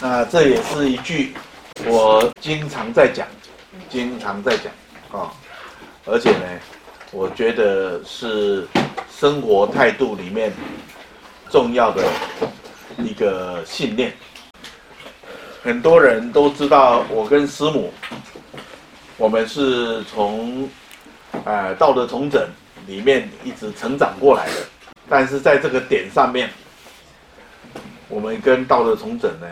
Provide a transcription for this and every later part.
那这也是一句我经常在讲，经常在讲啊、而且呢，我觉得是生活态度里面重要的一个信念。很多人都知道我跟师母，我们是从呃道德重整里面一直成长过来的，但是在这个点上面，我们跟道德重整呢，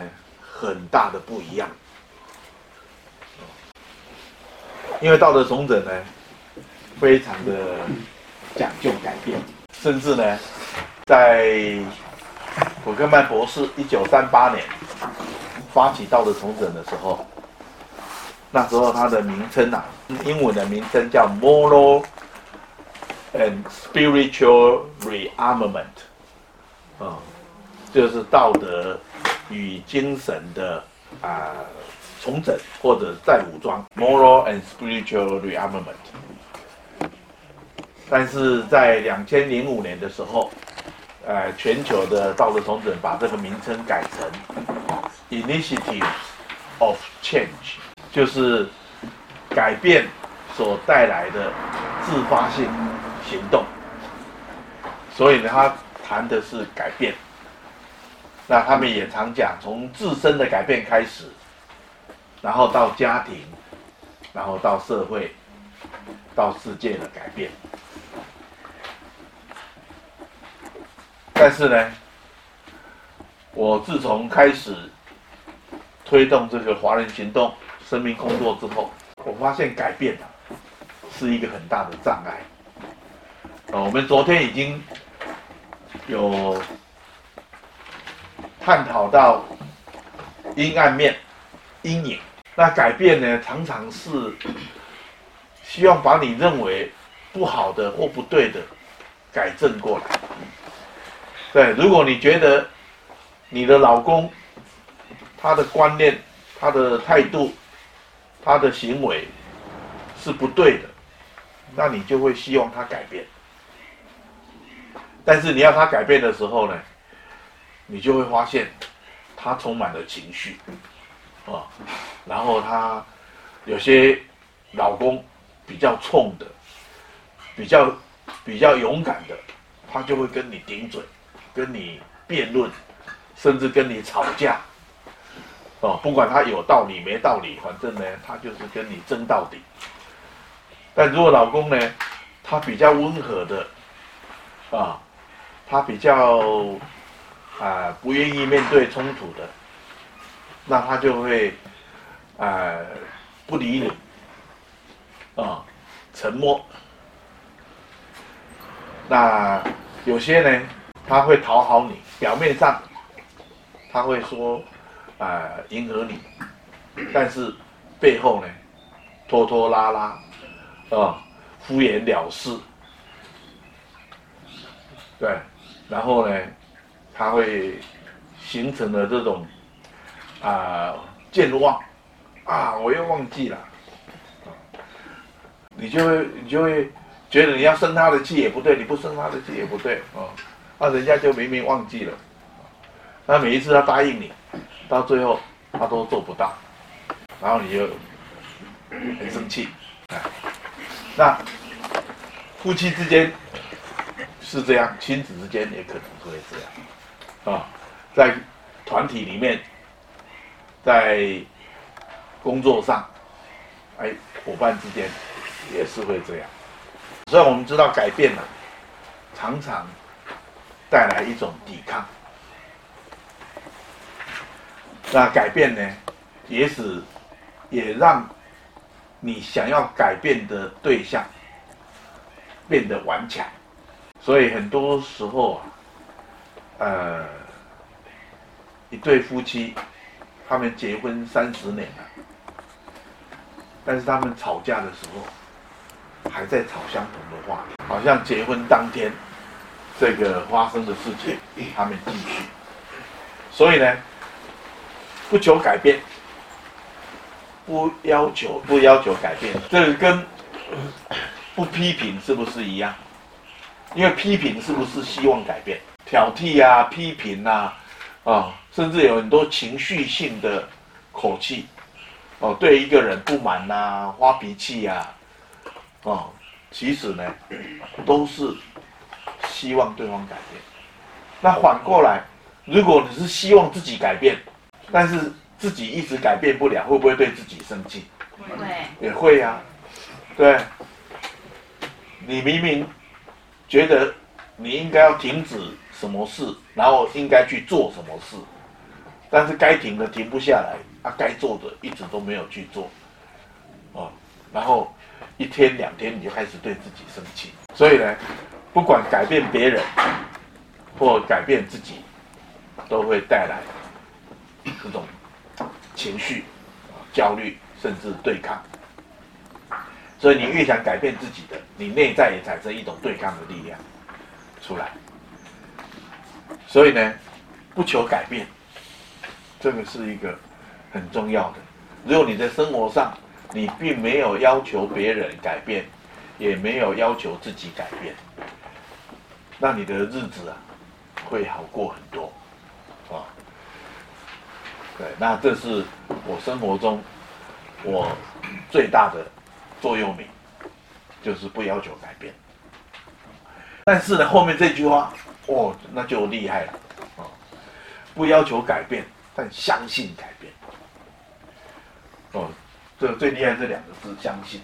很大的不一样，因为道德重整呢，非常的讲究改变，甚至呢，在古克曼博士一九三八年发起道德重整的时候，那时候它的名称啊，英文的名称叫 Moral and Spiritual Rearmament，啊，就是道德。与精神的啊、重整或者再武装，moral and spiritual rearmament。但是在两千零五年的时候，呃，全球的道德重整把这个名称改成 initiatives of change，就是改变所带来的自发性行动。所以呢，他谈的是改变。那他们也常讲，从自身的改变开始，然后到家庭，然后到社会，到世界的改变。但是呢，我自从开始推动这个华人行动生命工作之后，我发现改变啊是一个很大的障碍。哦，我们昨天已经有。探讨到阴暗面、阴影，那改变呢，常常是希望把你认为不好的或不对的改正过来。对，如果你觉得你的老公他的观念、他的态度、他的行为是不对的，那你就会希望他改变。但是你要他改变的时候呢，你就会发现，他充满了情绪，啊，然后他有些老公比较冲的，比较比较勇敢的，他就会跟你顶嘴，跟你辩论，甚至跟你吵架，哦，不管他有道理没道理，反正呢，他就是跟你争到底。但如果老公呢，他比较温和的，啊，他比较。啊、不愿意面对冲突的，那他就会啊、不理你，啊、沉默。那有些呢，他会讨好你，表面上他会说啊、迎合你，但是背后呢拖拖拉拉，啊、敷衍了事，对，然后呢。他会形成了这种啊健忘啊，我又忘记了，你就会你就会觉得你要生他的气也不对，你不生他的气也不对啊，那人家就明明忘记了，那每一次他答应你，到最后他都做不到，然后你就很生气。啊，那夫妻之间是这样，亲子之间也可能会这样。啊，在团体里面，在工作上，哎，伙伴之间也是会这样。所以我们知道改变呢，常常带来一种抵抗。那改变呢，也使也让你想要改变的对象变得顽强。所以很多时候啊。呃，一对夫妻，他们结婚三十年了，但是他们吵架的时候，还在吵相同的话题，好像结婚当天这个发生的事情，他们继续。所以呢，不求改变，不要求不要求改变，这个跟不批评是不是一样？因为批评是不是希望改变？挑剔啊，批评啊，啊、啊，甚至有很多情绪性的口气，哦，对一个人不满呐、啊，发脾气呀，哦，其实呢，都是希望对方改变。那反过来，如果你是希望自己改变，但是自己一直改变不了，会不会对自己生气？会，也会呀、啊，对。你明明觉得你应该要停止什么事，然后应该去做什么事，但是该停的停不下来，啊，该做的一直都没有去做，哦，然后一天两天你就开始对自己生气，所以呢，不管改变别人或改变自己，都会带来这种情绪、焦虑，甚至对抗。所以你越想改变自己的，你内在也产生一种对抗的力量出来。所以呢，不求改变，这个是一个很重要的。如果你在生活上，你并没有要求别人改变，也没有要求自己改变，那你的日子啊，会好过很多，啊。对，那这是我生活中我最大的。座右铭就是不要求改变，但是呢，后面这句话哦，那就厉害了啊！不要求改变，但相信改变。哦，这最厉害这两个字，相信。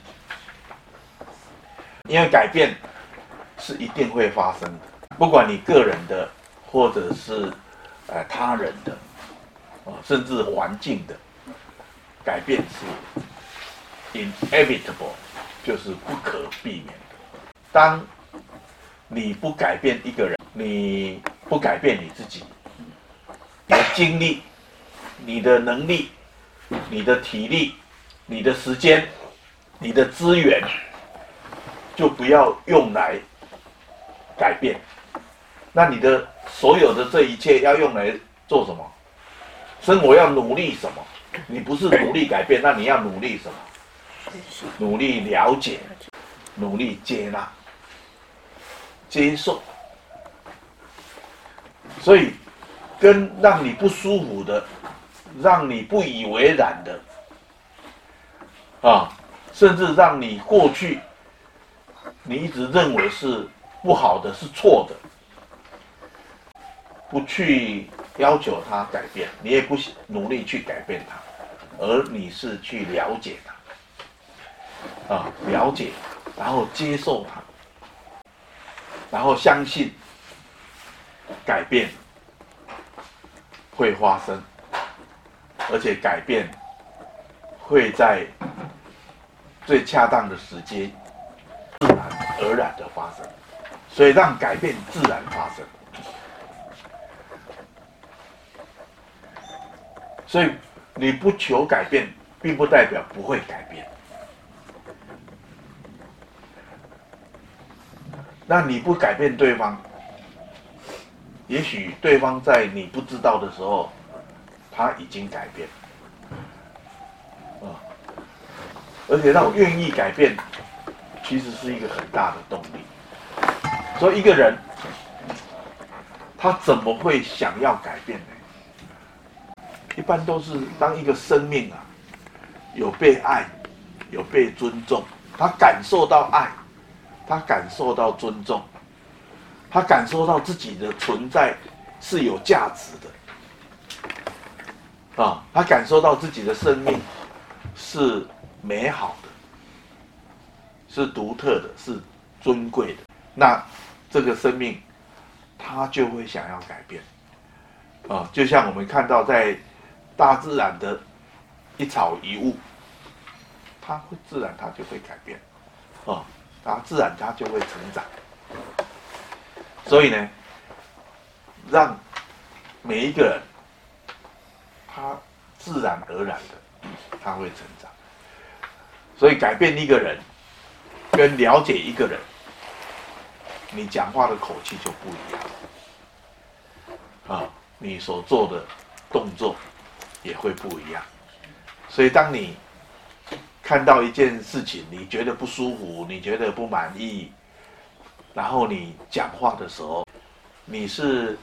因为改变是一定会发生的，不管你个人的，或者是呃他人的，啊，甚至环境的改变是。inevitable 就是不可避免的。当你不改变一个人，你不改变你自己，你的精力、你的能力、你的体力、你的时间、你的资源，就不要用来改变。那你的所有的这一切要用来做什么？生活要努力什么？你不是努力改变，那你要努力什么？努力了解，努力接纳、接受，所以跟让你不舒服的、让你不以为然的啊，甚至让你过去你一直认为是不好的、是错的，不去要求他改变，你也不努力去改变他，而你是去了解他。啊，了解，然后接受他，然后相信改变会发生，而且改变会在最恰当的时间自然而然的发生，所以让改变自然发生。所以你不求改变，并不代表不会改变。那你不改变对方，也许对方在你不知道的时候，他已经改变，啊，而且让愿意改变，其实是一个很大的动力。所以一个人，他怎么会想要改变呢？一般都是当一个生命啊，有被爱，有被尊重，他感受到爱。他感受到尊重，他感受到自己的存在是有价值的，啊，他感受到自己的生命是美好的，是独特的，是尊贵的。那这个生命，他就会想要改变，啊，就像我们看到在大自然的一草一物，它会自然，它就会改变，啊。然后自然它就会成长，所以呢，让每一个人，他自然而然的他会成长，所以改变一个人，跟了解一个人，你讲话的口气就不一样，啊，你所做的动作也会不一样，所以当你。看到一件事情，你觉得不舒服，你觉得不满意，然后你讲话的时候，你是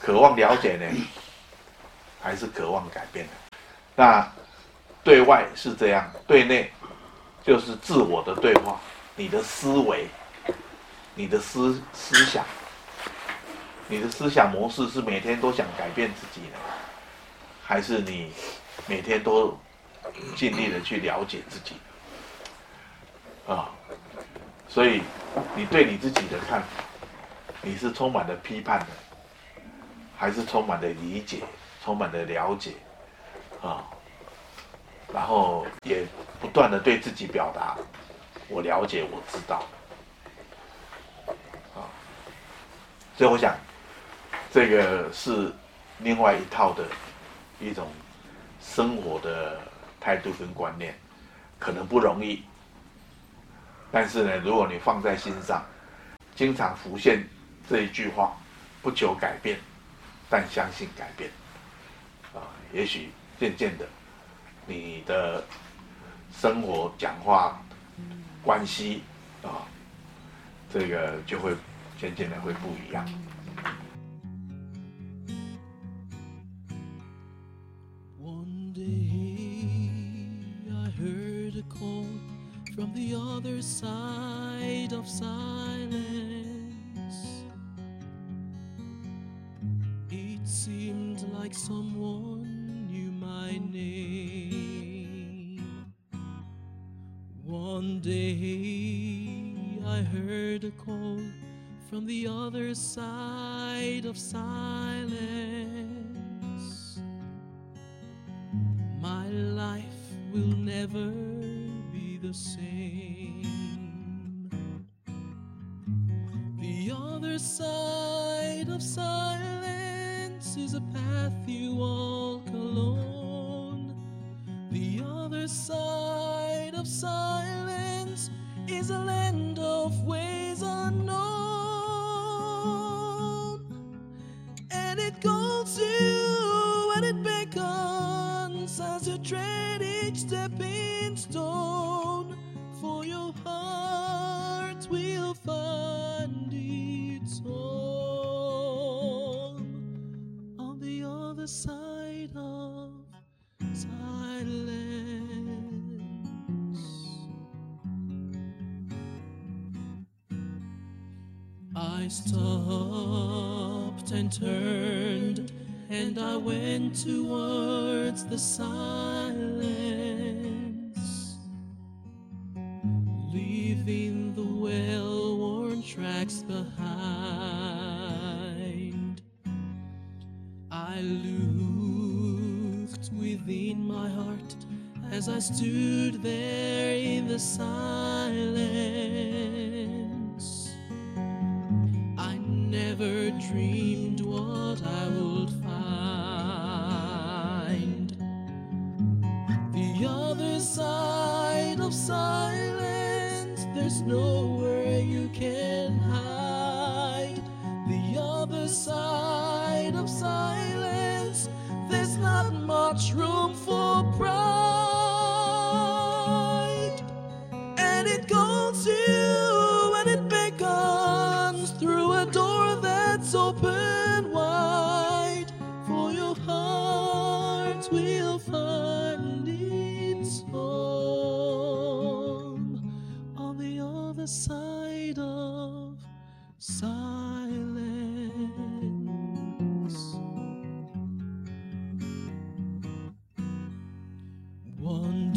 渴望了解呢，还是渴望改变呢？那对外是这样，对内就是自我的对话，你的思维，你的思思想，你的思想模式是每天都想改变自己呢，还是你每天都尽力的去了解自己？啊，所以你对你自己的看法，你是充满了批判的，还是充满了理解、充满了了解？啊，然后也不断的对自己表达，我了解，我知道。啊，所以我想，这个是另外一套的一种生活的态度跟观念，可能不容易。但是呢，如果你放在心上，经常浮现这一句话：不求改变，但相信改变。啊，也许渐渐的，你的生活、讲话、关系啊，这个就会渐渐的会不一样。It seemed like someone knew my name. One day I heard a call from the other side of silence. My life will never is a path you walk alone. The other side of silence is a land other side of silence. I stopped and turned, and I went towards the silence, within my heart as I stood there in the silence. I never dreamed what I would find. Much room for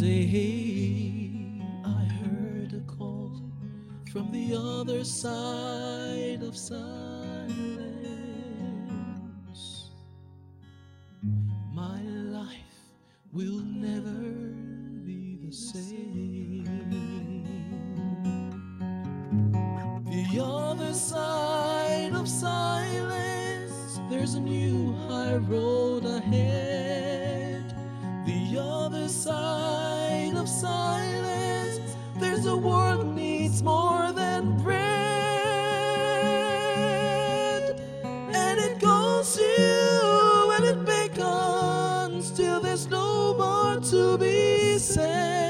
day I heard a call from the other side of silence. My life will never be the same. The other side of silence, there's a new high road ahead. The other side of silence, there's a world needs more than bread. And it calls you and it beckons till there's no more to be said.